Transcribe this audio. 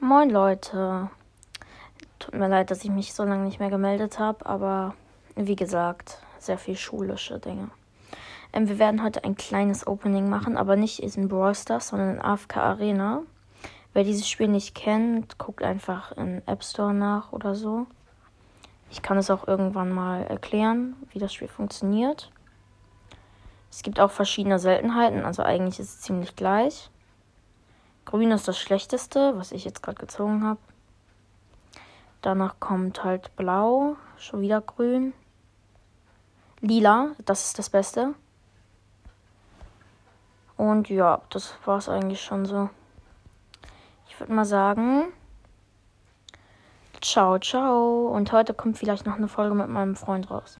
Moin Leute. Tut mir leid, dass ich mich so lange nicht mehr gemeldet habe, aber wie gesagt, sehr viel schulische Dinge. Ähm, wir werden heute ein kleines Opening machen, aber nicht in Brawl Stars, sondern in AFK Arena. Wer dieses Spiel nicht kennt, guckt einfach in App Store nach oder so. Ich kann es auch irgendwann mal erklären, wie das Spiel funktioniert. Es gibt auch verschiedene Seltenheiten, also eigentlich ist es ziemlich gleich. Grün ist das schlechteste, was ich jetzt gerade gezogen habe. Danach kommt halt blau, schon wieder grün. Lila, das ist das Beste. Und ja, das war es eigentlich schon so. Ich würde mal sagen, ciao, ciao. Und heute kommt vielleicht noch eine Folge mit meinem Freund raus.